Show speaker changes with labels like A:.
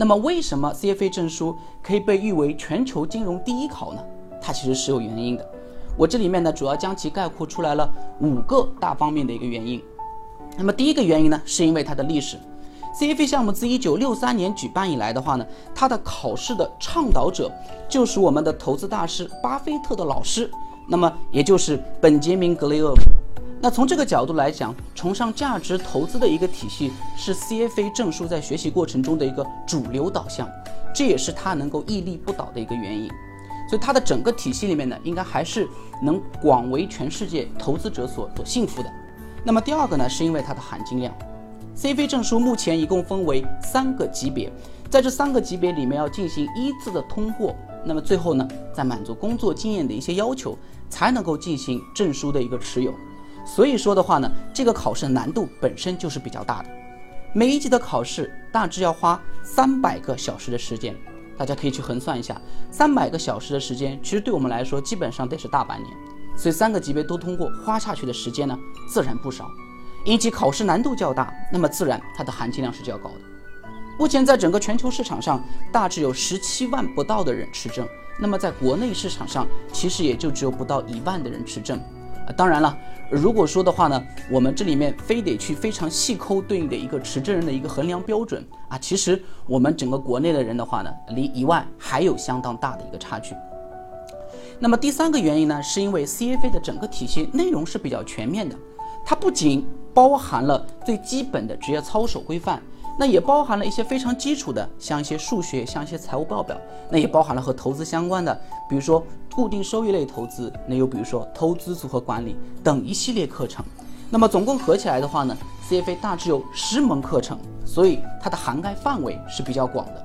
A: 那么为什么 CFA 证书可以被誉为全球金融第一考呢？它其实是有原因的。我这里面呢，主要将其概括出来了五个大方面的一个原因。那么第一个原因呢，是因为它的历史。CFA 项目自一九六三年举办以来的话呢，它的考试的倡导者就是我们的投资大师巴菲特的老师，那么也就是本杰明格雷厄姆。那从这个角度来讲，崇尚价值投资的一个体系是 CFA 证书在学习过程中的一个主流导向，这也是它能够屹立不倒的一个原因。所以它的整个体系里面呢，应该还是能广为全世界投资者所所信服的。那么第二个呢，是因为它的含金量。CFA 证书目前一共分为三个级别，在这三个级别里面要进行依次的通过，那么最后呢，在满足工作经验的一些要求，才能够进行证书的一个持有。所以说的话呢，这个考试难度本身就是比较大的，每一级的考试大致要花三百个小时的时间，大家可以去核算一下，三百个小时的时间，其实对我们来说基本上得是大半年，所以三个级别都通过，花下去的时间呢自然不少，一级考试难度较大，那么自然它的含金量是较高的。目前在整个全球市场上，大致有十七万不到的人持证，那么在国内市场上，其实也就只有不到一万的人持证。啊当然了，如果说的话呢，我们这里面非得去非常细抠对应的一个持证人的一个衡量标准啊，其实我们整个国内的人的话呢，离一万还有相当大的一个差距。那么第三个原因呢，是因为 CFA 的整个体系内容是比较全面的，它不仅包含了最基本的职业操守规范。那也包含了一些非常基础的，像一些数学，像一些财务报表，那也包含了和投资相关的，比如说固定收益类投资，那又比如说投资组合管理等一系列课程。那么总共合起来的话呢，CFA 大致有十门课程，所以它的涵盖范围是比较广的。